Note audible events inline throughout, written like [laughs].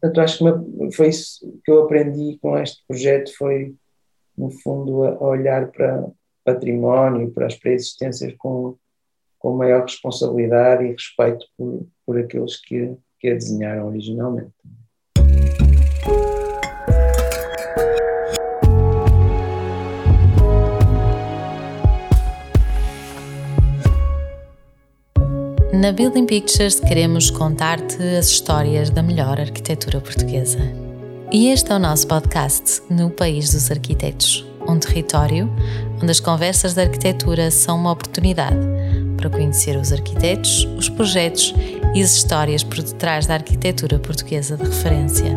Portanto, acho que foi isso que eu aprendi com este projeto, foi, no fundo, a olhar para património, para as pré-existências com, com maior responsabilidade e respeito por, por aqueles que, que a desenharam originalmente. Na Building Pictures queremos contar-te as histórias da melhor arquitetura portuguesa. E este é o nosso podcast no País dos Arquitetos, um território onde as conversas de arquitetura são uma oportunidade para conhecer os arquitetos, os projetos e as histórias por detrás da arquitetura portuguesa de referência.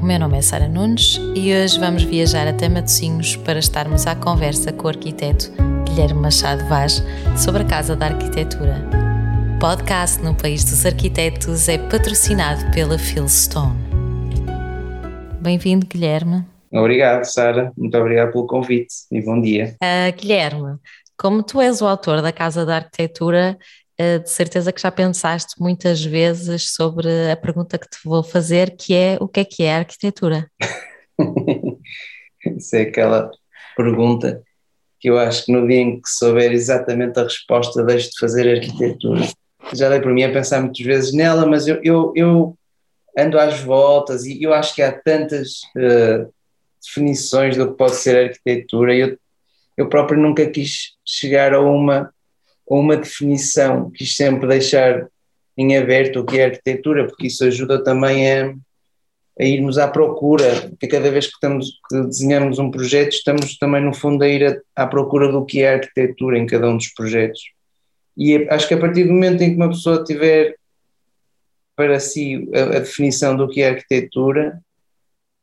O meu nome é Sara Nunes e hoje vamos viajar até Matosinhos para estarmos à conversa com o arquiteto Guilherme Machado Vaz sobre a Casa da Arquitetura podcast no País dos Arquitetos é patrocinado pela Philstone. Bem-vindo, Guilherme. Obrigado, Sara. Muito obrigado pelo convite e bom dia. Uh, Guilherme, como tu és o autor da Casa da Arquitetura, uh, de certeza que já pensaste muitas vezes sobre a pergunta que te vou fazer, que é o que é que é a arquitetura? [laughs] Isso é aquela pergunta que eu acho que no dia em que souber exatamente a resposta deixo de fazer arquitetura já dei por mim a pensar muitas vezes nela, mas eu, eu, eu ando às voltas e eu acho que há tantas uh, definições do que pode ser arquitetura. Eu, eu próprio nunca quis chegar a uma, a uma definição, quis sempre deixar em aberto o que é arquitetura, porque isso ajuda também a, a irmos à procura, porque cada vez que, estamos, que desenhamos um projeto, estamos também no fundo a ir a, à procura do que é arquitetura em cada um dos projetos. E acho que a partir do momento em que uma pessoa tiver para si a, a definição do que é arquitetura,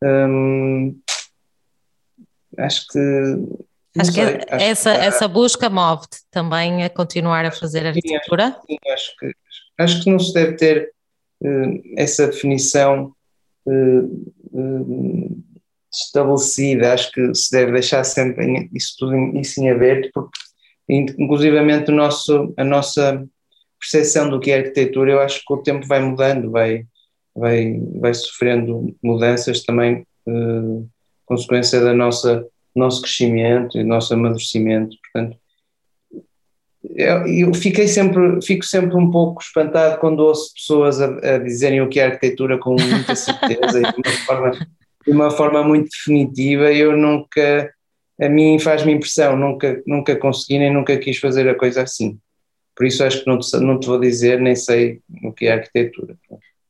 hum, acho que. Acho sei, que acho essa, que essa busca move-te também a continuar a fazer arquitetura? Sim, acho, que, acho que não se deve ter uh, essa definição uh, uh, estabelecida, acho que se deve deixar sempre isso tudo isso em aberto, porque inclusivamente o nosso, a nossa percepção do que é arquitetura, eu acho que o tempo vai mudando, vai, vai, vai sofrendo mudanças também, eh, consequência nossa nosso crescimento e nosso amadurecimento, portanto eu, eu, fiquei sempre, fico sempre um pouco espantado quando ouço pessoas a, a dizerem o que é arquitetura com muita certeza e de uma forma, de uma forma muito definitiva, eu nunca a mim faz-me impressão, nunca, nunca consegui nem nunca quis fazer a coisa assim. Por isso acho que não te, não te vou dizer, nem sei o que é arquitetura.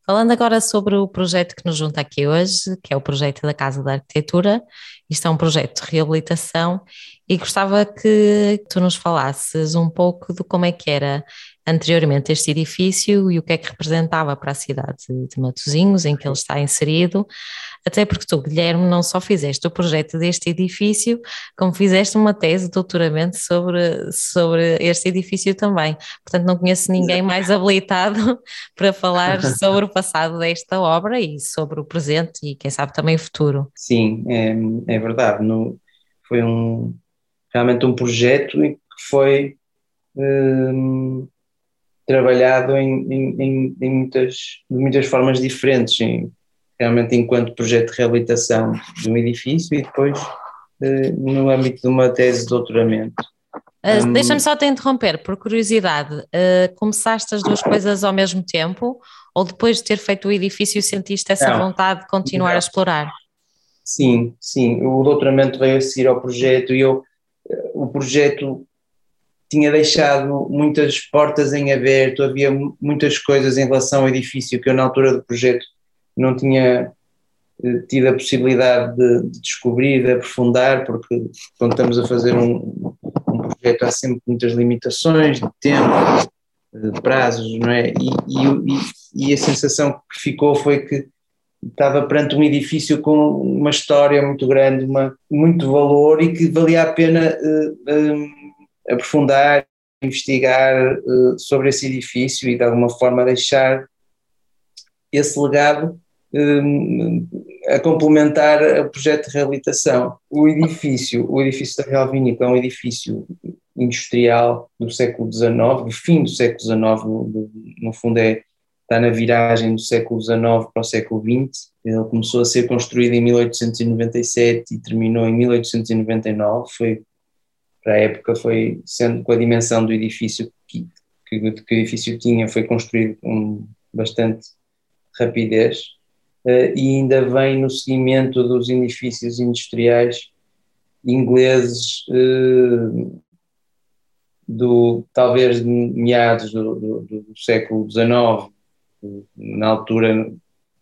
Falando agora sobre o projeto que nos junta aqui hoje, que é o projeto da Casa da Arquitetura, isto é um projeto de reabilitação e gostava que tu nos falasses um pouco de como é que era anteriormente este edifício e o que é que representava para a cidade de Matosinhos, em que ele está inserido, até porque tu, Guilherme, não só fizeste o projeto deste edifício, como fizeste uma tese de doutoramento sobre, sobre este edifício também. Portanto, não conheço ninguém mais habilitado [laughs] para falar [laughs] sobre o passado desta obra e sobre o presente e, quem sabe, também o futuro. Sim, é, é verdade. No, foi um, realmente um projeto que foi. Hum, trabalhado em, em, em, muitas, de muitas formas diferentes, em, realmente enquanto projeto de reabilitação de um edifício e depois eh, no âmbito de uma tese de doutoramento. Uh, um, Deixa-me só te interromper, por curiosidade, uh, começaste as duas coisas ao mesmo tempo ou depois de ter feito o edifício sentiste essa não, vontade de continuar não. a explorar? Sim, sim, o doutoramento veio a seguir ao projeto e eu, o projeto tinha deixado muitas portas em aberto, havia muitas coisas em relação ao edifício que eu na altura do projeto não tinha eh, tido a possibilidade de, de, descobrir, de aprofundar, porque quando estamos a fazer um, um, projeto há sempre muitas limitações de tempo, de prazos, não é? E, e, e, a sensação que ficou foi que estava perante um edifício com uma história muito grande, uma, muito valor e que valia a pena uh, aprofundar, investigar uh, sobre esse edifício e de alguma forma deixar esse legado a complementar o projeto de reabilitação. O edifício, o edifício da Real Vinícola é um edifício industrial do século XIX, do fim do século XIX, no, no fundo é, está na viragem do século XIX para o século XX. Ele começou a ser construído em 1897 e terminou em 1899. Foi para a época foi sendo com a dimensão do edifício que, que, que o edifício tinha foi construído com bastante rapidez e ainda vem no seguimento dos edifícios industriais ingleses uh, do talvez de meados do, do, do século XIX na altura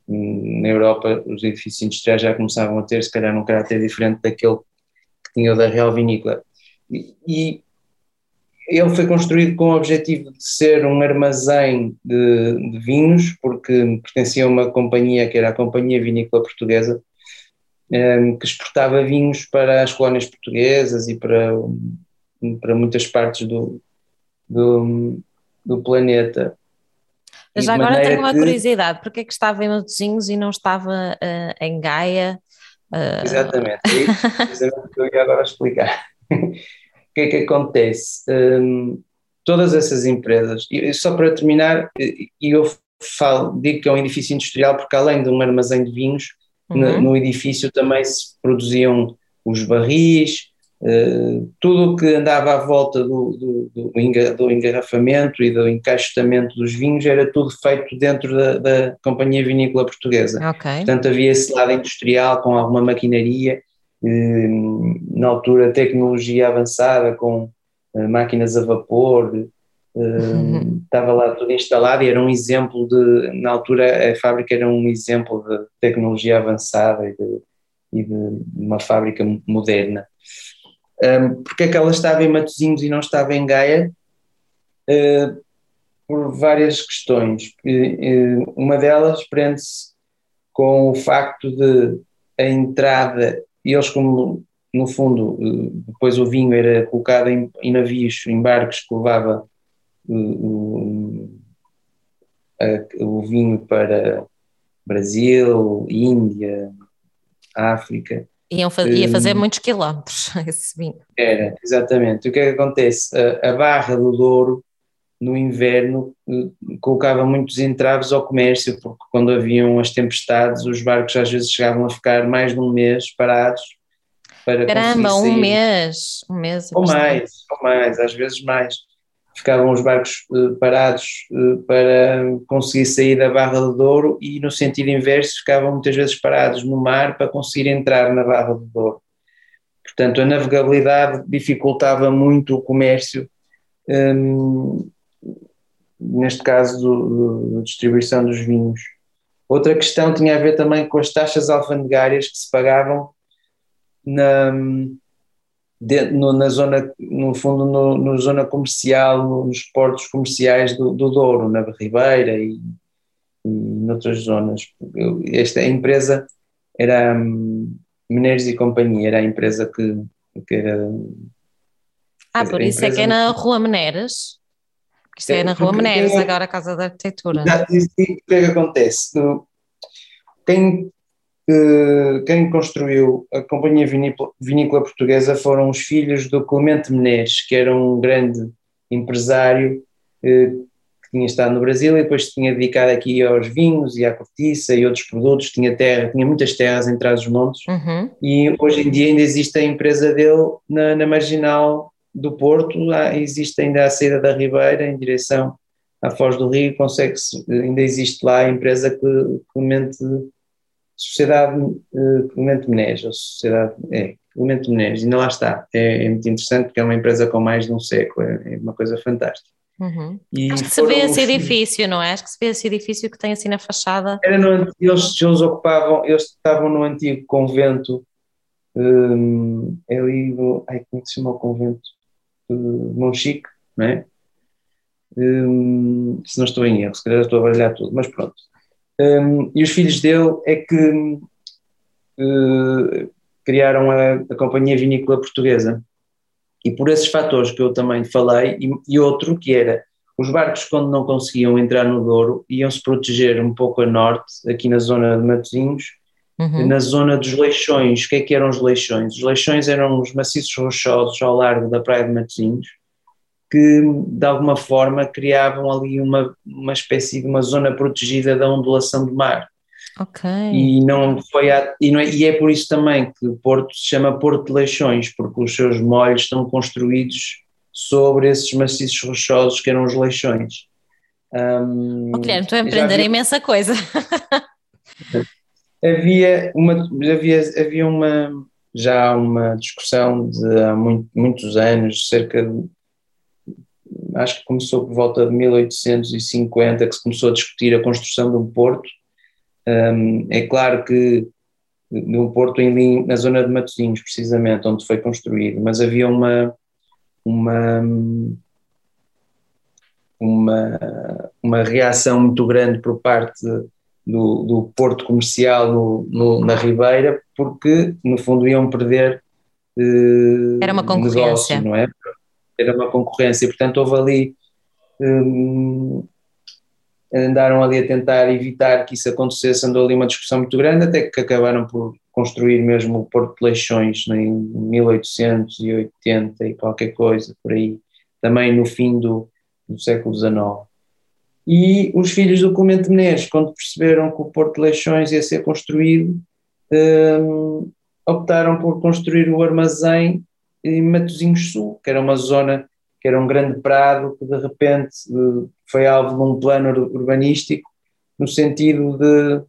na Europa os edifícios industriais já começavam a ter se calhar um caráter diferente daquele que tinha o da Real Vinícola. E, e ele foi construído com o objetivo de ser um armazém de, de, vinhos, porque pertencia a uma companhia que era a Companhia Vinícola Portuguesa, ehm, que exportava vinhos para as colónias portuguesas e para, para muitas partes do, do, do planeta. Mas já agora tenho uma que... curiosidade, porque é que estava em Matosinhos e não estava uh, em Gaia? Uh... Exatamente, é isso, [laughs] que eu ia agora explicar. O que é que acontece? Um, todas essas empresas, e só para terminar, e eu falo, digo que é um edifício industrial porque além de um armazém de vinhos, uhum. no, no, edifício também se produziam os barris, uh, tudo o que andava à volta do, do, do, engarrafamento e do encaixotamento dos vinhos era tudo feito dentro da, da Companhia Vinícola Portuguesa. Okay. Portanto havia esse lado industrial com alguma maquinaria na altura tecnologia avançada com eh, máquinas a vapor, uhum. [laughs] estava lá tudo instalado e era um exemplo de, na altura a fábrica era um exemplo de tecnologia avançada e de, e de uma fábrica moderna. Um, porque é que ela estava em Matosinhos e não estava em Gaia? Uh, por várias questões. Uh, uma delas prende-se com o facto de a entrada e eles como no fundo eh, depois o vinho era colocado em, em navios, em barcos que levava o, a, o vinho para Brasil, Índia, África. Iam fa ia fazer um, muitos quilómetros [laughs] esse vinho. Era, exatamente. O que é que acontece? A, a Barra do Douro, no inverno, eh, colocava muitos entraves ao comércio, porque quando haviam as tempestades, os barcos às vezes chegavam a ficar mais de um mês parados. Para Caramba, um mês, um mês. Ou mais, ou mais, às vezes mais. Ficavam os barcos uh, parados uh, para conseguir sair da Barra do Douro e no sentido inverso ficavam muitas vezes parados no mar para conseguir entrar na Barra do Douro. Portanto, a navegabilidade dificultava muito o comércio um, neste caso da distribuição dos vinhos. Outra questão tinha a ver também com as taxas alfandegárias que se pagavam na, de, no, na zona, no fundo, no, no zona comercial, nos portos comerciais do, do Douro, na Ribeira e, e noutras zonas. Esta empresa era um, Menezes e Companhia, era a empresa que, que era. Ah, por isso é que é na Rua Isto é, é na Rua Menezes, é, agora a Casa da Arquitetura. o que é que acontece? Quem, eh, quem construiu a Companhia Vinícola, Vinícola Portuguesa foram os filhos do Clemente Menezes, que era um grande empresário eh, que tinha estado no Brasil e depois tinha dedicado aqui aos vinhos e à cortiça e outros produtos, tinha terra, tinha muitas terras em trás dos montes uhum. e hoje em dia ainda existe a empresa dele na, na Marginal do Porto, existe ainda a saída da Ribeira em direção à Foz do Rio, consegue ainda existe lá a empresa que Clemente, Sociedade eh, Clemente Menezes, a Sociedade, é, Clemente Menezes, ainda lá está, é, é, muito interessante porque é uma empresa com mais de um século, é, é uma coisa fantástica. Uhum. Acho que se vê esse edifício, não é? Acho que se vê esse edifício que tem assim na fachada. Era no, eles, eles ocupavam, eles estavam no antigo convento, um, é ali, ai, como é que se chama o convento? Monchique, não é? Um, se não estou em erro, se calhar estou a baralhar tudo, mas pronto. Um, e os filhos dele é que uh, criaram a, a, Companhia Vinícola Portuguesa. E por esses fatores que eu também falei, e, e, outro que era, os barcos quando não conseguiam entrar no Douro, iam-se proteger um pouco a norte, aqui na zona de Matosinhos, Uhum. Na zona dos leixões, o que é que eram os leixões? Os leixões eram os maciços rochosos ao largo da praia de Matosinhos, que de alguma forma criavam ali uma, uma espécie de uma zona protegida da ondulação do mar. Ok. E, não foi a, e, não é, e é por isso também que o Porto se chama Porto de Leixões, porque os seus molhos estão construídos sobre esses maciços rochosos que eram os leixões. Um, oh, Guilherme, estou a aprender imensa coisa. [laughs] havia uma, havia, havia uma, já uma discussão de há muito, muitos anos, cerca de, acho que começou por volta de 1850, que se começou a discutir a construção de um porto. Um, é claro que de um porto em, na zona de Matosinhos, precisamente, onde foi construído, mas havia uma, uma, uma, uma reação muito grande por parte do, do porto comercial no, no, na Ribeira, porque no fundo iam perder eh, Era uma concorrência. Negócio, não é? Era uma concorrência, e portanto houve ali. Hum, andaram ali a tentar evitar que isso acontecesse, andou ali uma discussão muito grande, até que acabaram por construir mesmo o Porto de Leixões né, em 1880 e qualquer coisa por aí, também no fim do, do século XIX. E os filhos do Clemente Menezes, quando perceberam que o Porto de Leixões ia ser construído, um, optaram por construir o armazém em Matosinhos Sul, que era uma zona, que era um grande prado, que de repente uh, foi alvo de um plano urbanístico, no sentido de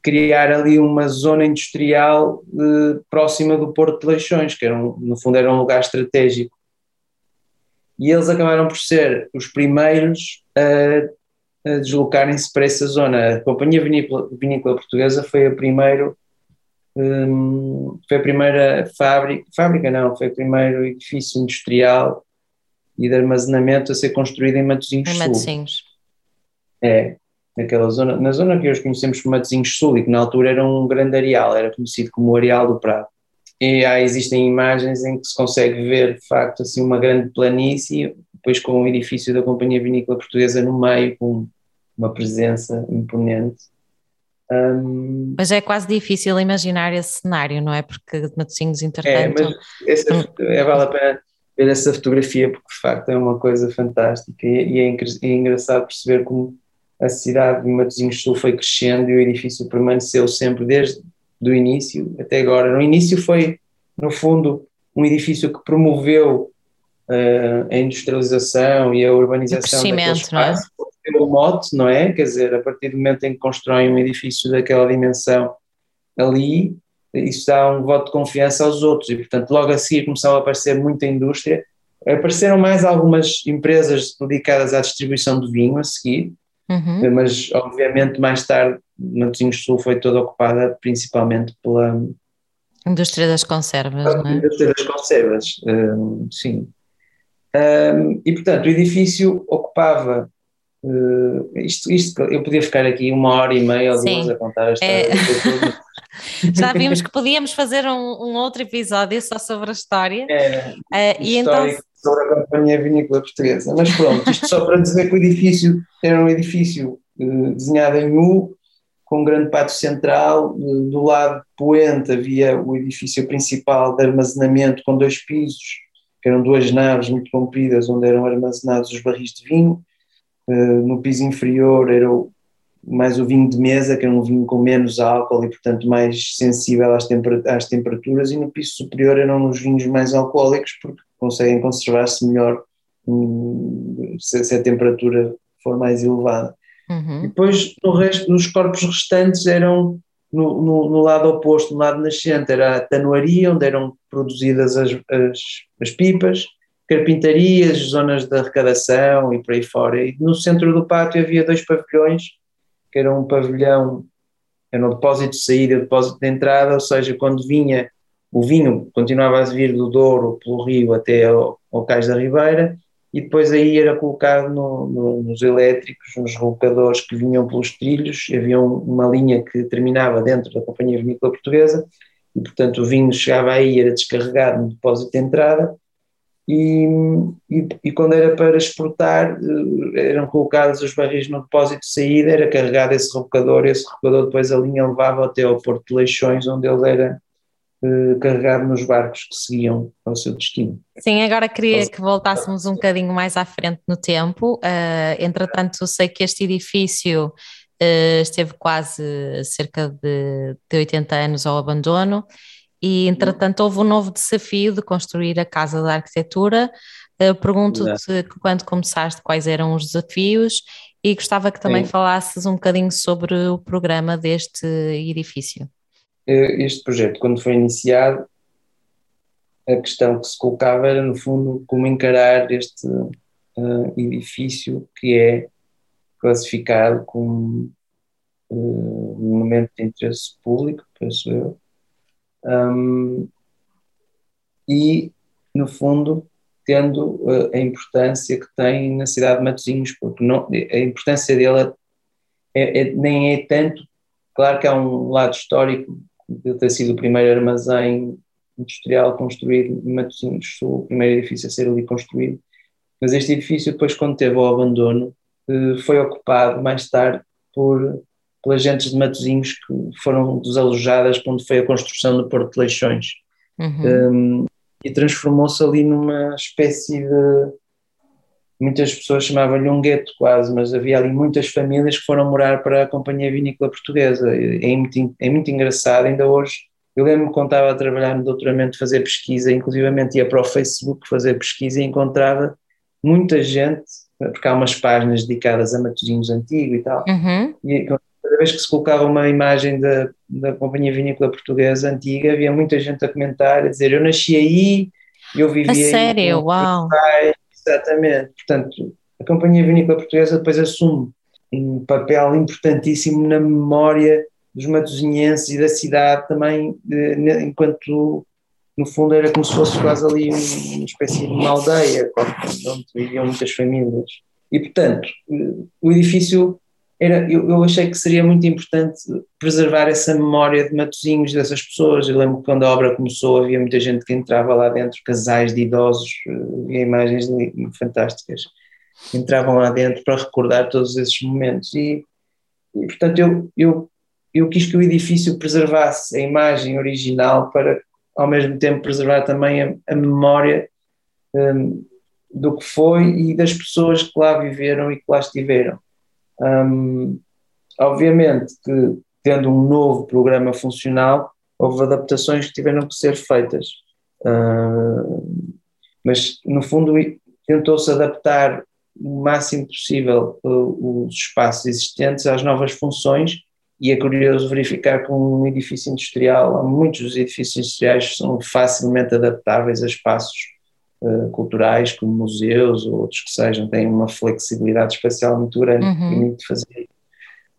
criar ali uma zona industrial uh, próxima do Porto de Leixões, que era um, no fundo era um lugar estratégico e eles acabaram por ser os primeiros a, a deslocarem-se para essa zona. A Companhia Vinícola, Vinícola Portuguesa foi a primeiro um, foi a primeira fábrica, fábrica não, foi o primeiro edifício industrial e de armazenamento a ser construído em Matosinhos em Matosinhos. É, naquela zona, na zona que hoje conhecemos como Matosinhos Sul e que na altura era um grande areal, era conhecido como o Areal do Prado e há, existem imagens em que se consegue ver de facto assim uma grande planície, depois com o edifício da Companhia Vinícola Portuguesa no meio, com uma presença imponente. Um, mas é quase difícil imaginar esse cenário, não é? Porque Matosinhos, entretanto... É, mas essa, é, vale a pena ver essa fotografia, porque de facto é uma coisa fantástica e, é, é engraçado perceber como a cidade de Matosinhos Sul foi crescendo e o edifício permaneceu sempre desde do início até agora. No início foi, no fundo, um edifício que promoveu uh, a industrialização e a urbanização daquele espaço, não é? o mote, não é? Quer dizer, a partir do momento em que constroem um edifício daquela dimensão ali, isso dá um voto de confiança aos outros e, portanto, logo a seguir começou a aparecer muita indústria. Apareceram mais algumas empresas dedicadas à distribuição de vinho a seguir, uhum. mas obviamente mais tarde Matosinhos Sul foi toda ocupada principalmente pela indústria das conservas, não é? Indústria das conservas, um, sim. Um, e portanto o edifício ocupava uh, isto, isto, eu podia ficar aqui uma hora e meia ou duas a contar a história. É. [laughs] Já vimos que podíamos fazer um, um, outro episódio só sobre a história. É, uh, e então sobre a Companhia Vinícola Portuguesa. Mas pronto, isto só para dizer que o edifício era um edifício uh, desenhado em U, com um grande pátio central, do lado poente havia o edifício principal de armazenamento com dois pisos, que eram duas naves muito compridas onde eram armazenados os barris de vinho, eh, no piso inferior era mais o vinho de mesa, que era um vinho com menos álcool e portanto mais sensível às, temperaturas, e no piso superior eram os vinhos mais alcoólicos porque conseguem conservar-se melhor hum, se a temperatura for mais elevada. Uhum. Depois, no resto, nos corpos restantes eram no, no, no, lado oposto, no lado nascente, era a tanoaria, onde eram produzidas as, as, as, pipas, carpintarias, zonas de arrecadação e por aí fora. E no centro do pátio havia dois pavilhões, que era um pavilhão, era um depósito de saída e um depósito de entrada, ou seja, quando vinha o vinho, continuava a vir do Douro pelo rio até ao, ao Cais da Ribeira, e depois aí era colocado no, no, nos elétricos, nos relocadores que vinham pelos trilhos, havia uma linha que terminava dentro da Companhia Vinícola Portuguesa, e portanto o vinho chegava aí, era descarregado no depósito de entrada, e, e, e, quando era para exportar, eh, eram colocados os barris no depósito de saída, era carregado esse rebocador, esse rebocador depois a linha levava até ao Porto de Leixões, onde ele era eh, carregado nos barcos que seguiam ao seu destino. Sim, agora queria que voltássemos um bocadinho mais à frente no tempo. Uh, entretanto, sei que este edifício uh, esteve quase cerca de, de 80 anos ao abandono e, entretanto, houve um novo desafio de construir a Casa da Arquitetura. Uh, Pergunto-te quando começaste quais eram os desafios e gostava que também Sim. falasses um bocadinho sobre o programa deste edifício. Eh, este projeto, quando foi iniciado, a questão que se colocava era, no fundo, como encarar este uh, edifício que é classificado como uh, monumento de interesse público, penso eu, um, e, no fundo, tendo uh, a importância que tem na cidade de Matosinhos, porque não, a importância dele é, é, nem é tanto, claro que há um lado histórico de ter sido o primeiro armazém industrial construído em Matosinhos Sul, o primeiro edifício a ser ali construído. Mas este edifício, depois, quando teve o abandono, eh, foi ocupado mais tarde por pelas gentes de Matosinhos que foram desalojadas onde foi a construção do Porto de Leixões. Uhum. Um, e transformou-se ali numa espécie de muitas pessoas chamavam-lhe um gueto quase, mas havia ali muitas famílias que foram morar para a Companhia Vinícola Portuguesa. É muito, é muito engraçado, ainda hoje. Eu lembro-me quando estava a trabalhar no doutoramento, fazer pesquisa, inclusivamente ia para o Facebook fazer pesquisa e encontrava muita gente, porque há umas páginas dedicadas a Matosinhos Antigo e tal, uhum. e cada vez que se colocava uma imagem da, da Companhia Vinícola Portuguesa Antiga, havia muita gente a comentar, a dizer eu nasci aí, eu vivia a aí. sério? Uau! Exatamente. Portanto, a Companhia Vinícola Portuguesa depois assume um papel importantíssimo na memória dos matosinhenses e da cidade também, enquanto no fundo era como se fosse quase ali uma espécie de uma aldeia, onde viviam muitas famílias. E portanto, o edifício era, eu, eu, achei que seria muito importante preservar essa memória de Matosinhos, dessas pessoas. Eu lembro que quando a obra começou havia muita gente que entrava lá dentro, casais de idosos, havia imagens fantásticas, entravam lá dentro para recordar todos esses momentos. E, e portanto, eu, eu, eu quis que o edifício preservasse a imagem original para, ao mesmo tempo, preservar também a, a memória um, do que foi e das pessoas que lá viveram e que lá estiveram. Um, obviamente que, tendo um novo programa funcional, houve adaptações que tiveram que ser feitas. Uh, mas, no fundo, tentou-se adaptar o máximo possível uh, os espaços existentes às novas funções e é curioso verificar que um edifício industrial, muitos dos edifícios industriais são facilmente adaptáveis a espaços uh, culturais, como museus ou outros que sejam, têm uma flexibilidade espacial muito grande uhum. que permite fazer.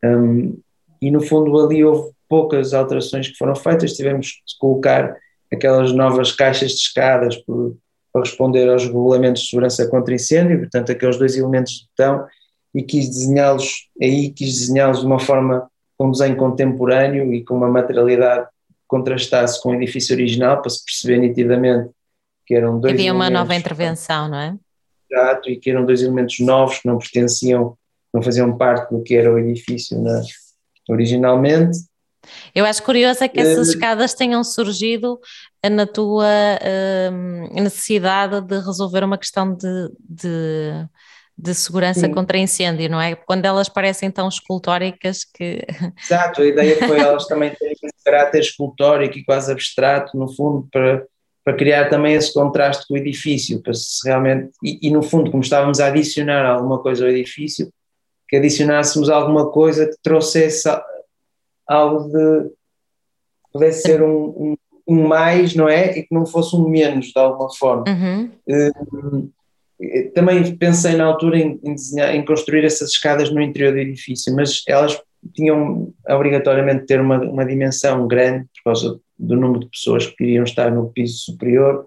Um, e no fundo ali houve poucas alterações que foram feitas, tivemos de colocar aquelas novas caixas de escadas por, para responder aos regulamentos de segurança contra incêndio, portanto aqueles dois elementos de botão, e quis desenhá-los, aí quis desenhá-los de uma forma com um desenho contemporâneo e com uma materialidade que contrastasse com o edifício original, para se perceber nitidamente que eram dois Havia uma nova intervenção, não é? Exato, e que eram dois elementos novos que não pertenciam, não faziam parte do que era o edifício na, originalmente. Eu acho curioso é que essas uh, escadas tenham surgido na tua uh, necessidade de resolver uma questão de, de, de segurança sim. contra incêndio, não é? Quando elas parecem tão escultóricas que. [laughs] Exato, a ideia foi elas também terem esse caráter escultórico e quase abstrato, no fundo, para para criar também esse contraste com o edifício, para se realmente, e, e, no fundo, como estávamos a adicionar alguma coisa ao edifício, que adicionássemos alguma coisa que trouxesse algo de, pudesse ser um, um, um, mais, não é? E que não fosse um menos, de alguma forma. Uhum. Uh, também pensei na altura em, em, desenhar, em construir essas escadas no interior do edifício, mas elas tinham obrigatoriamente ter uma, uma dimensão grande por causa do número de pessoas que queriam estar no piso superior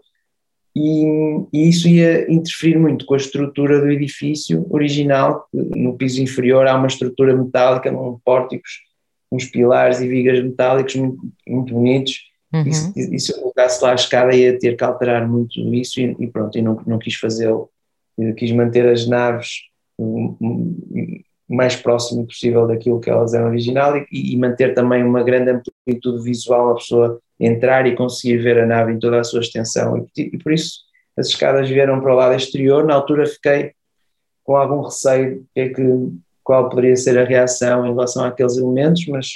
e, e, isso ia interferir muito com a estrutura do edifício original, no piso inferior há uma estrutura metálica, um pórticos, uns pilares e vigas metálicos muito, muito bonitos, uhum. e, se, e, se eu colocasse lá a escada ia ter que alterar muito isso e, e pronto, e não, não quis fazê-lo, quis manter as naves mais próximo possível daquilo que elas eram original e, e, manter também uma grande amplitude visual, a pessoa entrar e conseguir ver a nave em toda a sua extensão. E, e por isso as escadas vieram para o lado exterior. Na altura fiquei com algum receio que é que, qual poderia ser a reação em relação àqueles elementos, mas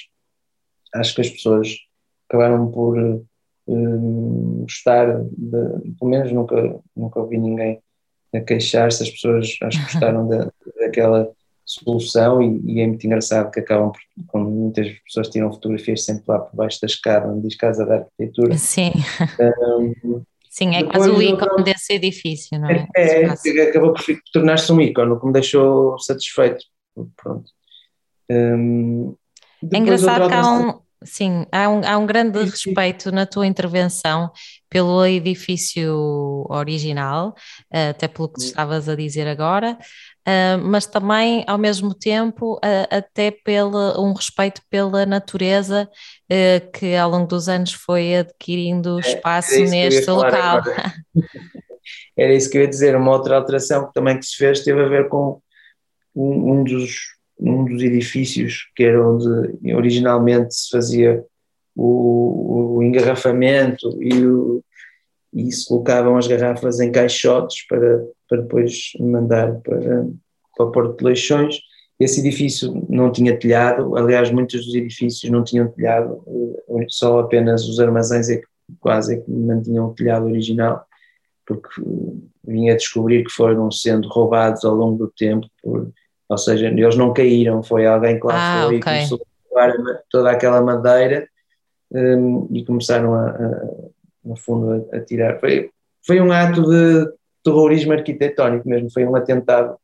acho que as pessoas acabaram por um, gostar, de, pelo menos nunca, nunca ouvi ninguém a queixar-se, as pessoas acho que gostaram da, daquela solução e, e, é muito engraçado que acabam por, quando muitas pessoas tiram fotografias sempre lá por baixo da escada, onde diz Casa da Arquitetura. Sim. Um, Sim, é quase o ícone desse edifício, não é? É, é acabou por tornar-se um ícone, o que me deixou satisfeito. Pronto. Um, é engraçado que há um, sim, há um, há um grande respeito na tua intervenção pelo edifício original, até pelo que estavas a dizer agora, Uh, mas também, ao mesmo tempo, uh, até pela, um respeito pela natureza uh, que ao longo dos anos foi adquirindo é, espaço é neste local. [laughs] Era isso que eu ia dizer, uma outra alteração que também que se fez teve a ver com um, um dos, um dos edifícios que era onde originalmente se fazia o, o engarrafamento e, o, e se colocavam as garrafas em caixotes para para depois mandar para, para o Porto de Leixões. Esse edifício não tinha telhado, aliás, muitos dos edifícios não tinham telhado, eh, só apenas os armazéns é que quase é que mantinham o telhado original, porque vinha a descobrir que foram sendo roubados ao longo do tempo, por, ou seja, eles não caíram, foi alguém que lá ah, foi okay. e começou a levar toda aquela madeira um, e começaram a, a, no fundo a, a tirar. Foi, foi um ato de terrorismo arquitetónico mesmo, foi um atentado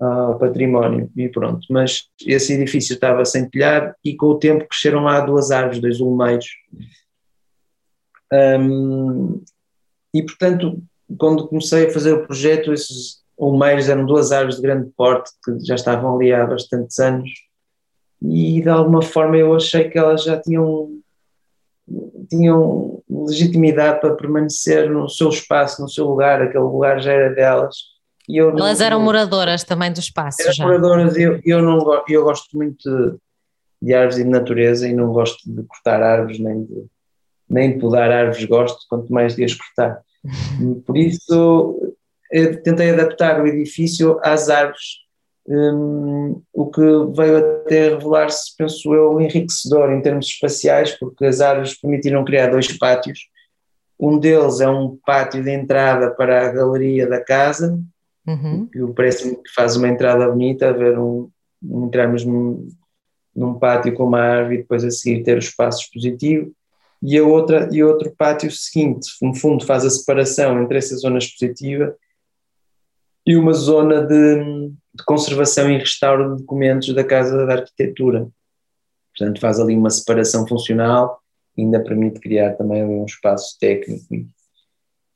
ao património e pronto. Mas esse edifício estava sem telhado e com o tempo cresceram lá duas árvores, dois olmeiros. Um, e portanto, quando comecei a fazer o projeto, esses olmeiros eram duas árvores de grande porte que já estavam ali há bastantes anos e de alguma forma eu achei que elas já tinham tinham legitimidade para permanecer no seu espaço, no seu lugar, aquele lugar já era delas. E eu Elas não, eram moradoras também do espaço. Eram já. moradoras, eu, eu, não, eu gosto muito de, de, árvores e de natureza e não gosto de cortar árvores, nem de, nem de podar árvores gosto, quanto mais de as cortar. [laughs] Por isso, tentei adaptar o edifício às árvores um, o que veio até revelar-se, penso eu, enriquecedor em termos espaciais, porque as árvores permitiram criar dois pátios. Um deles é um pátio de entrada para a galeria da casa, uhum. que parece-me que faz uma entrada bonita, ver um, entrarmos num, num pátio com uma árvore e depois a seguir ter o espaço expositivo. E, a outra, e outro pátio seguinte, no fundo, faz a separação entre essa zona expositiva e uma zona de, de conservação e restauro de documentos da Casa da Arquitetura. Portanto, faz ali uma separação funcional ainda permite criar também um espaço técnico. E,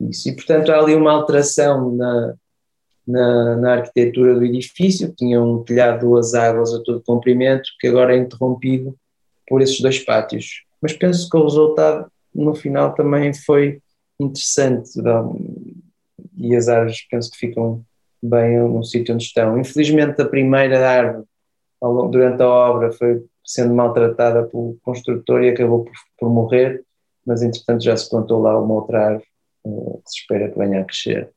isso. e portanto, há ali uma alteração na, na, na, arquitetura do edifício, tinha um telhado duas águas a todo comprimento, que agora é interrompido por esses dois pátios. Mas penso que o resultado no final também foi interessante, e as árvores penso que ficam bem no sítio onde estão. Infelizmente, a primeira árvore durante a obra foi sendo maltratada pelo construtor e acabou por, por morrer, mas entretanto já se plantou lá uma outra árvore uh, que se espera que venha a crescer.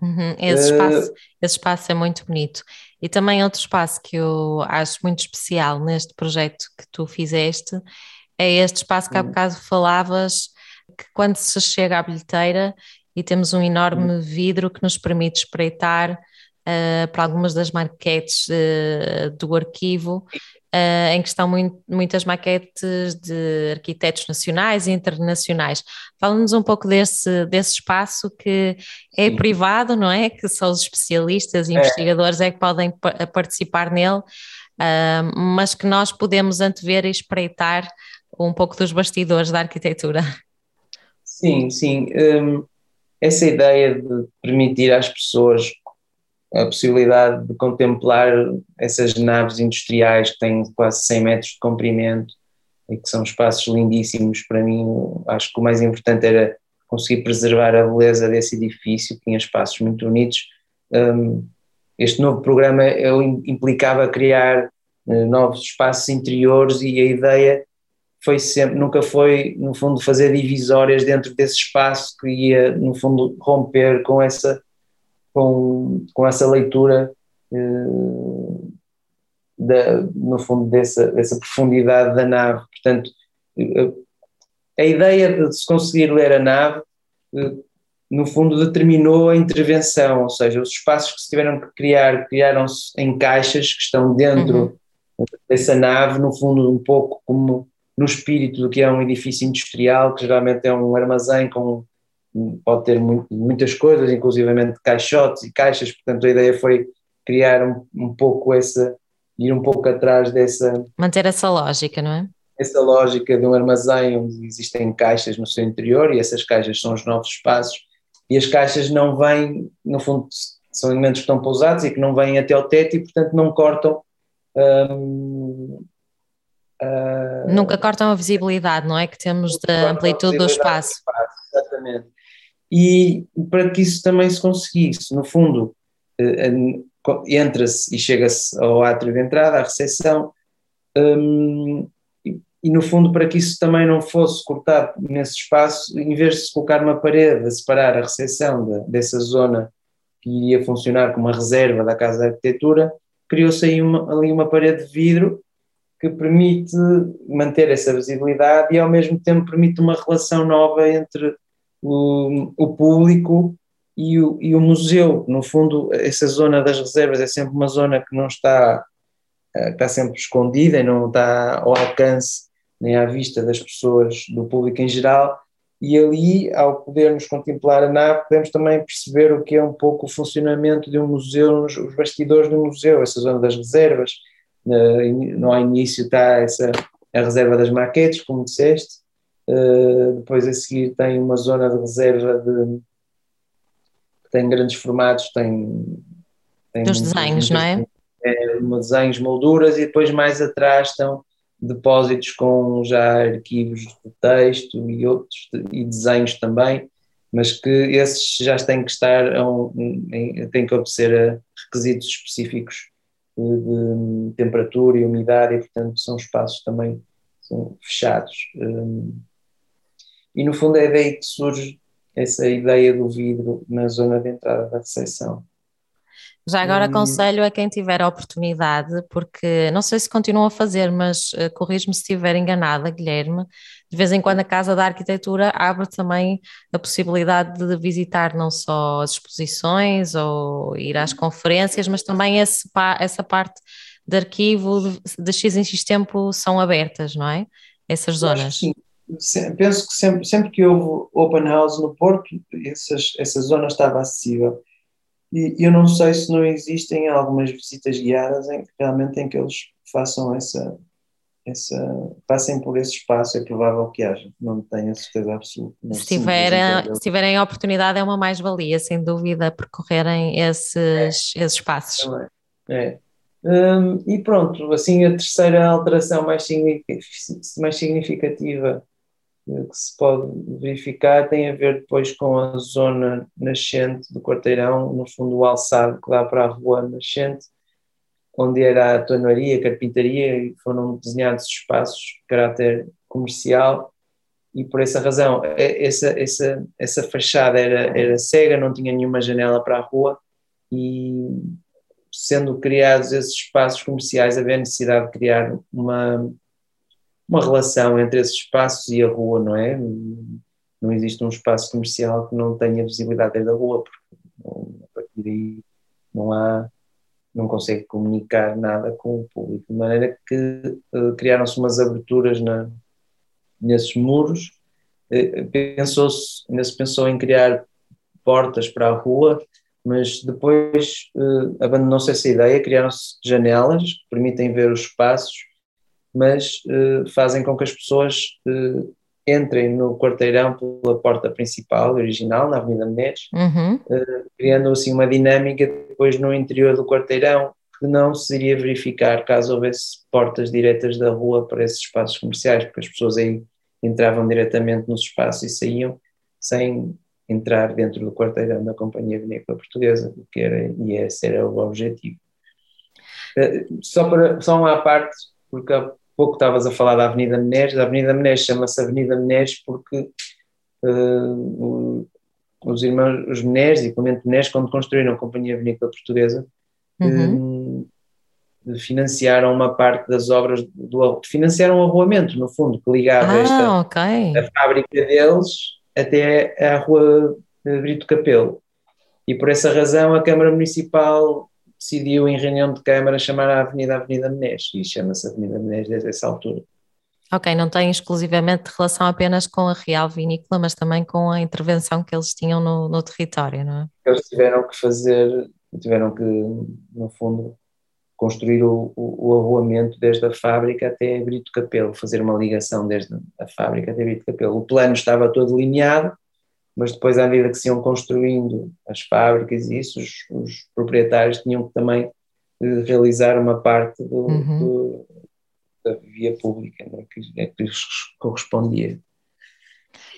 Uhum. Esse, uh, espaço, esse espaço é muito bonito. E também outro espaço que eu acho muito especial neste projeto que tu fizeste é este espaço que há uhum. bocado falavas, que quando se chega à bilheteira e temos um enorme vidro que nos permite espreitar uh, para algumas das maquetes uh, do arquivo, uh, em que estão muito, muitas maquetes de arquitetos nacionais e internacionais. Fala-nos um pouco desse, desse espaço que é Sim. privado, não é? Que só os especialistas e é. investigadores é que podem participar nele, mas que nós podemos antever e espreitar um pouco dos bastidores da arquitetura. Sim, sim. Um essa ideia de permitir às pessoas a possibilidade de contemplar essas naves industriais que têm quase 100 metros de comprimento e que são espaços lindíssimos para mim, acho que o mais importante era conseguir preservar a beleza desse edifício, que tinha espaços muito bonitos. Um, este novo programa implicava criar uh, novos espaços interiores e a ideia foi sempre, nunca foi, no fundo, fazer divisórias dentro desse espaço que ia, no fundo, romper com essa, com, com essa leitura, uh, da, no fundo, dessa, dessa profundidade da nave. Portanto, a ideia de se conseguir ler a nave no fundo determinou a intervenção, ou seja, os espaços que se tiveram que criar, criaram-se em caixas que estão dentro uhum. dessa nave, no fundo um pouco como no espírito do que é um edifício industrial, que geralmente é um armazém com pode ter muito, muitas coisas, inclusivamente caixotes e caixas, portanto a ideia foi criar um, um pouco essa, ir um pouco atrás dessa... Manter essa lógica, não é? Essa lógica de um armazém onde existem caixas no seu interior e essas caixas são os novos espaços e as caixas não vêm, no fundo, são elementos que estão pousados e que não vêm até ao teto e, portanto, não cortam. Hum, uh, Nunca cortam a visibilidade, não é? Que temos da amplitude do espaço. espaço. Exatamente. E para que isso também se conseguisse, no fundo, uh, entra-se e chega-se ao átrio de entrada, à recepção, um, e no fundo para que isso também não fosse cortado nesse espaço, em vez de se colocar uma parede a separar a recepção de, dessa zona que iria funcionar como uma reserva da Casa de Arquitetura, criou-se aí uma, ali uma parede de vidro que permite manter essa visibilidade e ao mesmo tempo permite uma relação nova entre o, o público e o, e o museu. No fundo, essa zona das reservas é sempre uma zona que não está, eh, está sempre escondida e não está ao alcance nem à vista das pessoas, do público em geral, e ali, ao podermos contemplar a nave, podemos também perceber o que é um pouco o funcionamento de um museu, os bastidores um museu, essa zona das reservas, no início está essa, a reserva das maquetes, como disseste, uh, depois a seguir tem uma zona de reserva de, que tem grandes formatos, tem... tem Dos desenhos, não é? é? Desenhos, molduras, e depois mais atrás estão depósitos com já arquivos de texto e outros e desenhos também, mas que esses já têm que estar, a um, têm que obedecer a requisitos específicos de, de, temperatura e umidade e portanto são espaços também são fechados. Hum, e no fundo é daí que surge essa ideia do vidro na zona de entrada da recepção. Já agora aconselho a quem tiver a oportunidade, porque não sei se continuam a fazer, mas uh, corrijo-me se estiver enganada, Guilherme. De vez em quando a Casa da Arquitetura abre também a possibilidade de visitar não só as exposições ou ir às conferências, mas também esse, essa parte de arquivo de, de X em X tempo são abertas, não é? Essas zonas. Sim. Penso que sempre, sempre que houve open house no Porto, essas, essa zona estava acessível e eu não sei se não existem algumas visitas guiadas em que realmente em que eles façam essa, essa passem por esse espaço, é provável que haja, não tenho a certeza absoluta. Se, tiver, se tiverem a oportunidade é uma mais-valia, sem dúvida, percorrerem esses, é. esses. É. Hum, e pronto, assim a terceira alteração mais, mais significativa que se pode verificar tem a ver depois com a zona nascente do quarteirão, no fundo o alçado que dá para a rua nascente, onde era a tonaria, carpintaria e foram desenhados espaços de caráter comercial e por essa razão essa, essa, essa fachada era, era cega, não tinha nenhuma janela para a rua e sendo criados esses espaços comerciais havia necessidade de criar uma uma relação entre esses espaços e a rua, não é? Não existe um espaço comercial que não tenha visibilidade da rua, porque a partir daí não há, não consegue comunicar nada com o público, de maneira que uh, criaram-se umas aberturas na, nesses muros, uh, pensou-se, ainda se pensou em criar portas para a rua, mas depois uh, abandonou-se essa ideia, criaram-se janelas que permitem ver os espaços mas fazem com que as pessoas entrem no quarteirão pela porta principal, original, na Avenida Menezes, uhum. uh, criando assim uma dinâmica depois no interior do quarteirão que não se iria verificar caso houvesse portas diretas da rua para esses espaços comerciais, porque as pessoas aí entravam diretamente nos espaços e saíam sem entrar dentro do quarteirão da Companhia Vinícola Portuguesa, que era, e esse era o objetivo. Uh, só, para, só uma parte, porque há pouco estavas a falar da Avenida Menezes, a Avenida Menezes chama-se Avenida Menezes porque uh, os irmãos os Menezes e Clemente Menezes, quando construíram a Companhia Vinícola Portuguesa, uhum. um, financiaram uma parte das obras, do, financiaram um arruamento, no fundo, que ligava ah, esta, okay. a fábrica deles até à rua Brito Capelo. E por essa razão a Câmara Municipal decidiu em reunião de Câmara chamar a Avenida Avenida Menezes e chama-se Avenida Menezes desde essa altura. Ok, não tem exclusivamente relação apenas com a Real Vinícola, mas também com a intervenção que eles tinham no, no território, não é? Eles tiveram que fazer, tiveram que, no fundo, construir o, o, o arruamento desde a fábrica até Brito Capelo, fazer uma ligação desde a fábrica até Brito Capelo. O plano estava todo delineado, mas depois, à medida que se iam construindo as fábricas e isso, os, os proprietários tinham que também eh, realizar uma parte do, uhum. do, da via pública né, que, é que lhes correspondia.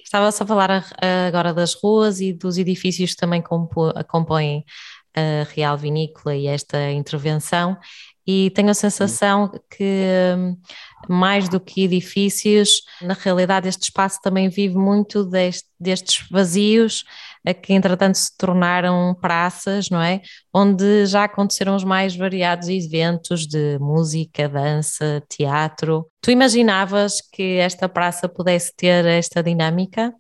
Estava-se a falar agora das ruas e dos edifícios que também compõem a Real Vinícola e esta intervenção, e tenho a sensação que, mais do que edifícios, na realidade este espaço também vive muito deste, destes vazios que entretanto se tornaram praças, não é? Onde já aconteceram os mais variados eventos de música, dança, teatro. Tu imaginavas que esta praça pudesse ter esta dinâmica?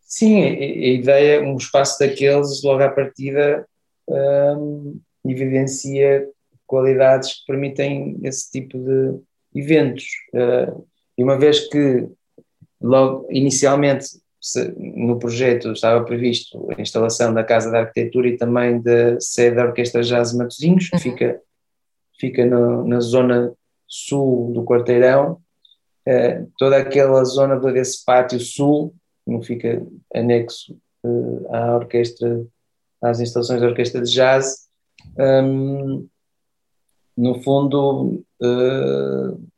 Sim, a, ideia, um espaço daqueles, logo à partida, um, evidencia qualidades que permitem esse tipo de eventos. Uh, e uma vez que, logo inicialmente, no projeto estava previsto a instalação da Casa da Arquitetura e também da sede da Orquestra Jazz Matosinhos, que uhum. fica, fica no, na zona sul do quarteirão, uh, toda aquela zona desse pátio sul não fica anexo uh, à orquestra, às instalações da orquestra de jazz. Um, no fundo, uh,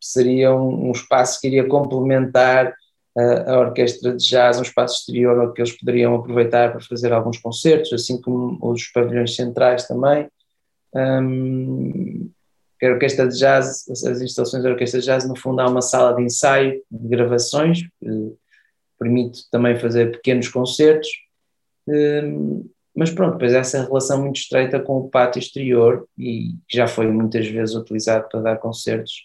seria um, espaço que iria complementar a, a orquestra de jazz, um espaço exterior ao que eles poderiam aproveitar para fazer alguns concertos, assim como os pavilhões centrais também. A orquestra de jazz, as instalações da orquestra de jazz, no fundo, há uma sala de ensaio, de gravações, permite também fazer pequenos concertos, mas pronto, depois essa relação muito estreita com o pátio exterior e já foi muitas vezes utilizado para dar concertos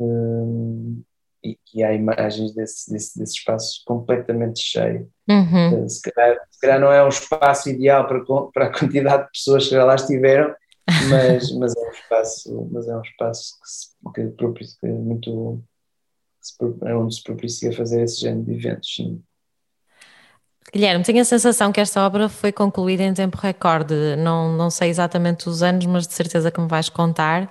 hum, e que há imagens desse, desse, desse espaço completamente cheio. Uhum. Se, calhar, se, calhar, não é um espaço ideal para, para a quantidade de pessoas que lá estiveram, mas, [laughs] mas é um espaço, mas é um espaço que, que, que é muito é onde se propicia fazer esse género de eventos, sim. Guilherme, tenho a sensação que esta obra foi concluída em tempo recorde, não, não sei exatamente os anos, mas de certeza que me vais contar.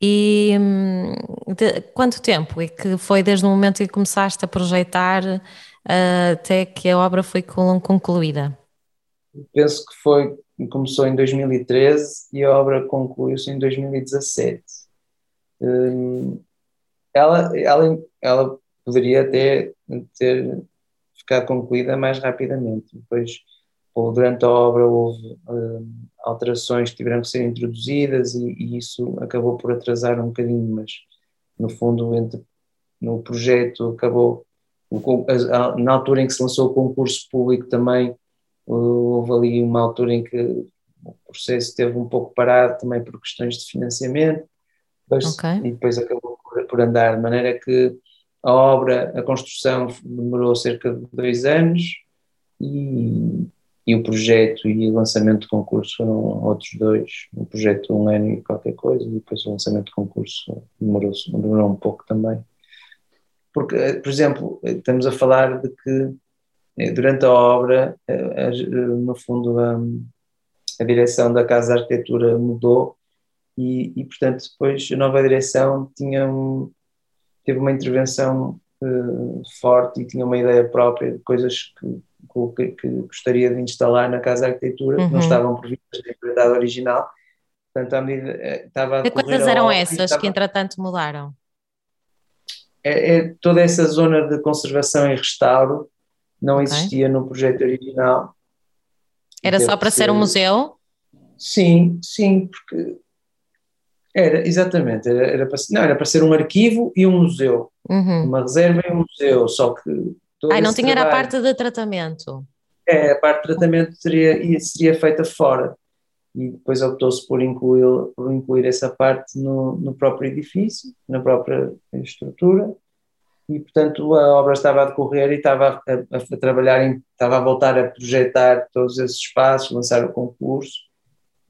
E hum, de, quanto tempo? E que foi desde o momento em que começaste a projetar uh, até que a obra foi concluída? Penso que foi, começou em 2013 e a obra concluiu-se em 2017. Hum, ela, ela, ela poderia até ter ficado concluída mais rapidamente. Depois, durante a obra, houve uh, alterações que tiveram que ser introduzidas e, e, isso acabou por atrasar um bocadinho, mas no fundo, entre, no projeto, acabou. Na altura em que se lançou o concurso público também, houve ali uma altura em que o processo esteve um pouco parado também por questões de financiamento, depois, okay. e depois acabou por andar, de maneira que a obra, a construção demorou cerca de dois anos e, e o projeto e o lançamento de concurso foram outros dois. O projeto um ano e qualquer coisa, e depois o lançamento de concurso demorou, demorou um pouco também. Porque, por exemplo, estamos a falar de que eh, durante a obra, eh, no fundo, a, a direção da Casa de Arquitetura mudou e, e portanto depois a nova direção tinha um, teve uma intervenção uh, forte e tinha uma ideia própria de coisas que, que, que gostaria de instalar na Casa de Arquitetura uhum. que não uhum. estavam previstas na propriedade original portanto à medida eh, estava a coisas eram essas estava, que entretanto mudaram? É, é, toda essa zona de conservação e restauro não okay. existia no projeto original. Era só para ser um museu? Sim, sim, porque era, exatamente, era, era, para, não, era para ser um arquivo e um museu, uhum. uma reserva e um museu, só que... Ai, não tinha trabalho, a parte de tratamento? É, a parte de tratamento seria, seria feita fora, e depois optou-se por incluir, por incluir essa parte no, no próprio edifício, na própria estrutura, e portanto a obra estava a decorrer e estava a, a, a trabalhar, em, estava a voltar a projetar todos esses espaços, lançar o concurso,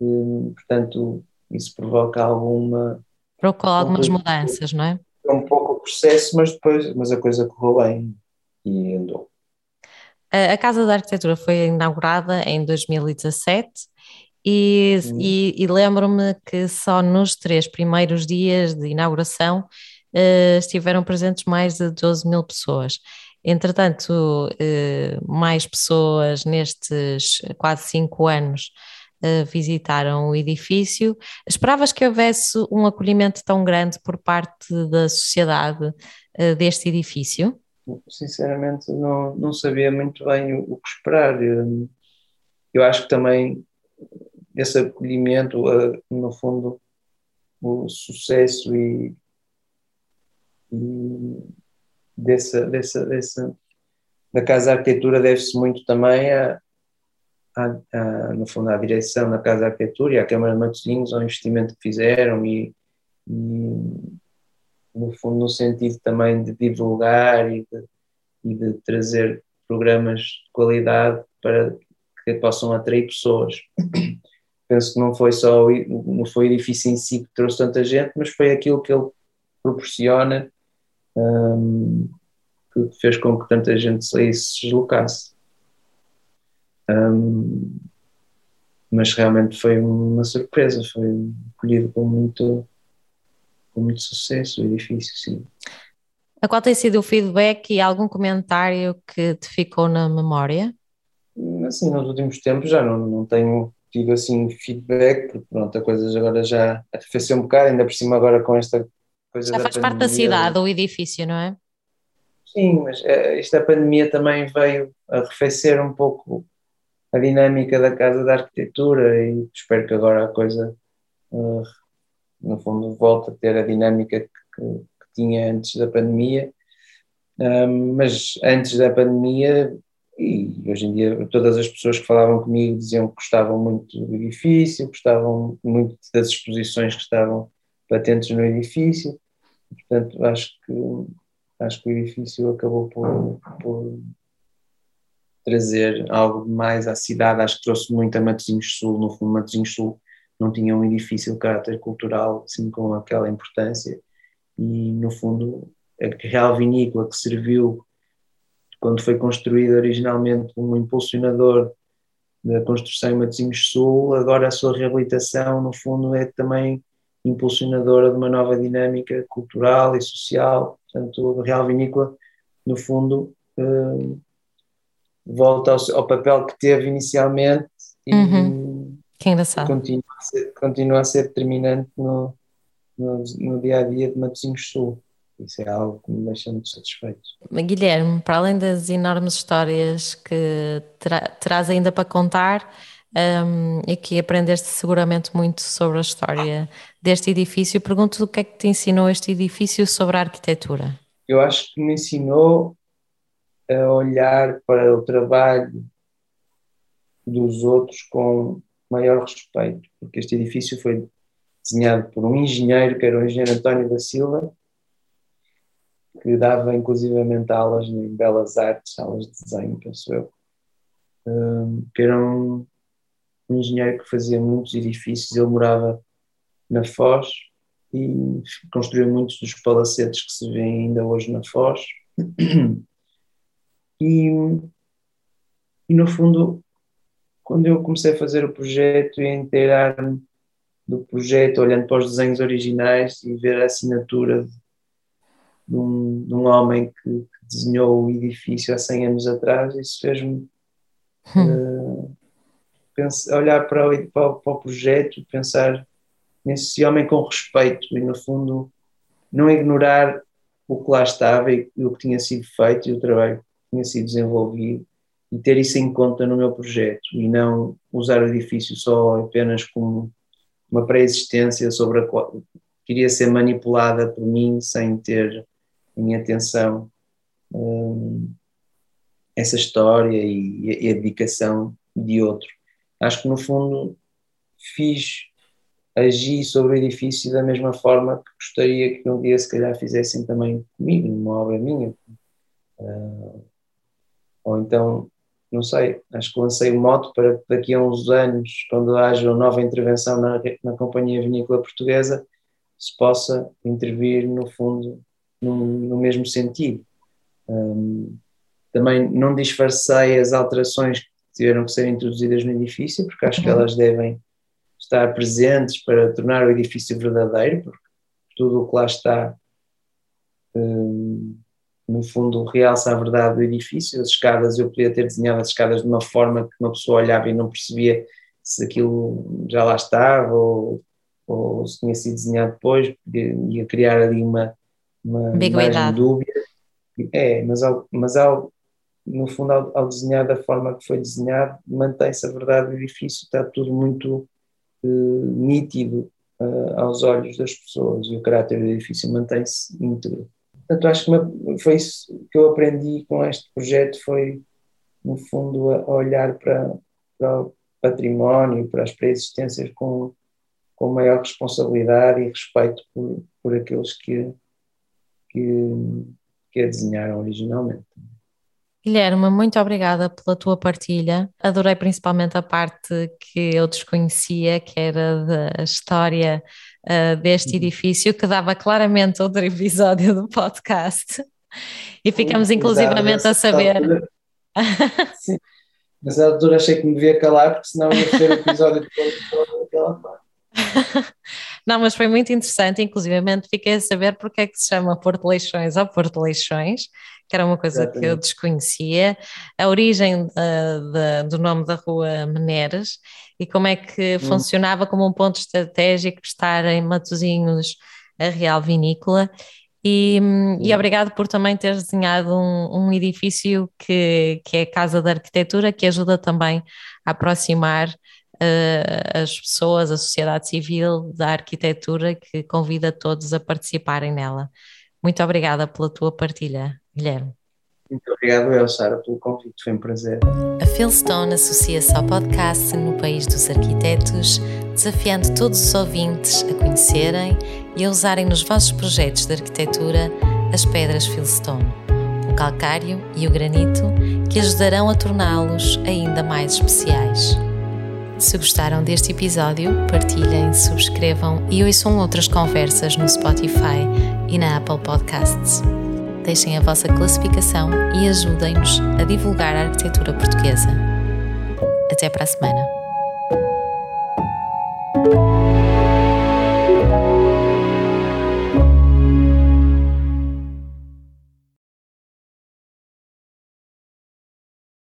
e, portanto isso provoca alguma... Provocou algumas mudanças, não é? É um pouco o processo, mas depois mas a coisa correu bem e andou. A Casa da Arquitetura foi inaugurada em 2017 e, e, e lembro-me que só nos três primeiros dias de inauguração uh, estiveram presentes mais de 12 mil pessoas. Entretanto, uh, mais pessoas nestes quase cinco anos visitaram o edifício. Esperavas que houvesse um acolhimento tão grande por parte da sociedade deste edifício? Sinceramente, não, não sabia muito bem o, o que esperar. Eu, acho que também esse acolhimento, no fundo, o sucesso e, e dessa, dessa, dessa, da Casa Arquitetura deve-se muito também a, a, a, no fundo, à direção da Casa de Arquitetura e à Câmara de Matosinhos, ao investimento que fizeram e, e no fundo, no sentido também de divulgar e de, e de trazer programas de qualidade para que possam atrair pessoas. [coughs] Penso que não foi só não foi o edifício em si que trouxe tanta gente, mas foi aquilo que ele proporciona um, que fez com que tanta gente saísse se deslocasse. Um, mas realmente foi uma surpresa, foi acolhido com muito com muito sucesso o edifício, sim. A qual tem sido o feedback e algum comentário que te ficou na memória? Assim, nos últimos tempos já não, não tenho tido assim feedback, porque pronto, a coisa agora já arrefeceu um bocado, ainda por cima agora com esta coisa Já faz parte da cidade, o edifício, não é? Sim, mas é, esta pandemia também veio arrefecer um pouco a dinâmica da Casa da Arquitetura e espero que agora a coisa uh, no fundo, volta a ter a dinâmica que, que, que tinha antes da pandemia. Mas antes da pandemia, e hoje em dia, todas as pessoas que falavam comigo diziam que gostavam muito do edifício, gostavam muito das exposições que estavam patentes no edifício. Portanto, acho que, acho que o edifício acabou por, por trazer algo mais à cidade. Acho que trouxe muito a Matosinhos Sul. No fundo, Matosinhos Sul não tinha um edifício de caráter cultural assim com aquela importância e no fundo a real vinícola que serviu quando foi construída originalmente um impulsionador da construção em Matosinhos Sul, agora a sua reabilitação no fundo é também impulsionadora de uma nova dinâmica cultural e social, portanto a real vinícola no fundo eh, volta ao, ao, papel que teve inicialmente e, uhum. que engraçado. Continua a ser, continua a ser determinante no, no, no dia a dia de Matosinhos Sul. Isso é algo que me deixa muito satisfeito. Guilherme, para além das enormes histórias que terás ainda para contar um, e que aprendeste seguramente muito sobre a história deste edifício, pergunto o que é que te ensinou este edifício sobre a arquitetura? Eu acho que me ensinou a olhar para o trabalho dos outros com maior respeito, porque este edifício foi desenhado por um engenheiro, que era o engenheiro António da Silva, que dava inclusivamente aulas em Belas Artes, aulas de desenho, penso eu, que era um engenheiro que fazia muitos edifícios, ele morava na Foz e construiu muitos dos palacetes que se vêem ainda hoje na Foz. E, e no fundo quando eu comecei a fazer o projeto e a inteirar-me do projeto, olhando para os desenhos originais e ver a assinatura de, de, um, de um, homem que, que, desenhou o edifício há 100 anos atrás, isso fez-me uh, olhar para o, para, para o projeto e pensar nesse homem com respeito e, no fundo, não ignorar o que lá estava e, e o que tinha sido feito e o trabalho tinha sido desenvolvido e ter isso em conta no meu projeto e não usar o edifício só apenas como uma pré-existência sobre a qual queria ser manipulada por mim sem ter em atenção hum, essa história e, e a dedicação de outro. Acho que no fundo fiz, agi sobre o edifício da mesma forma que gostaria que um dia se calhar fizessem também comigo, numa obra minha. Uh, ou então, não sei, acho que lancei o moto para que daqui a uns anos, quando haja uma nova intervenção na, na Companhia Vinícola Portuguesa, se possa intervir no fundo no, no mesmo sentido. Um, também não disfarcei as alterações que tiveram que ser introduzidas no edifício, porque acho que uhum. elas devem estar presentes para tornar o edifício verdadeiro, porque tudo o que lá está, um, no fundo, realça a verdade do edifício. As escadas, eu podia ter desenhado as escadas de uma forma que uma pessoa olhava e não percebia se aquilo já lá estava ou, ou se tinha sido desenhado depois, ia criar ali uma, uma imagem dúbia. É, mas, ao, mas ao, no fundo, ao, ao, desenhar da forma que foi desenhado, mantém-se a verdade do edifício, está tudo muito uh, nítido uh, aos olhos das pessoas e o caráter do edifício mantém-se íntegro. Portanto, acho que foi isso que eu aprendi com este projeto, foi, no fundo, a olhar para, para o património, para as pré-existências com, com maior responsabilidade e respeito por, por aqueles que, que, que a desenharam originalmente. Guilherme, muito obrigada pela tua partilha. Adorei principalmente a parte que eu desconhecia, que era da história uh, deste uhum. edifício, que dava claramente outro episódio do podcast. E ficamos inclusivamente a saber. [laughs] Sim, nessa altura achei que me devia calar, porque senão ia ser o episódio de daquela parte. [laughs] Não, mas foi muito interessante, inclusivamente fiquei a saber porque é que se chama Porto Leixões ou Porto Leixões, que era uma coisa Exatamente. que eu desconhecia, a origem uh, do nome da rua Meneres e como é que hum. funcionava como um ponto estratégico estar em Matosinhos a Real Vinícola e, hum. e, obrigado por também teres desenhado um, um, edifício que, que é a Casa da Arquitetura, que ajuda também a aproximar uh, as pessoas, a sociedade civil da arquitetura, que convida todos a participarem nela. Muito obrigada pela tua partilha. Guilherme. Muito obrigado, eu, Sara, pelo convite, foi um prazer. A Philstone associa-se ao podcast no País dos Arquitetos, desafiando todos os ouvintes a conhecerem e a usarem nos vossos projetos de arquitetura as pedras Philstone, o calcário e o granito, que ajudarão a torná-los ainda mais especiais. Se gostaram deste episódio, partilhem, subscrevam e ouçam outras conversas no Spotify e na Apple Podcasts deixem a vossa classificação e ajudem-nos a divulgar a arquitetura portuguesa. Até para a semana!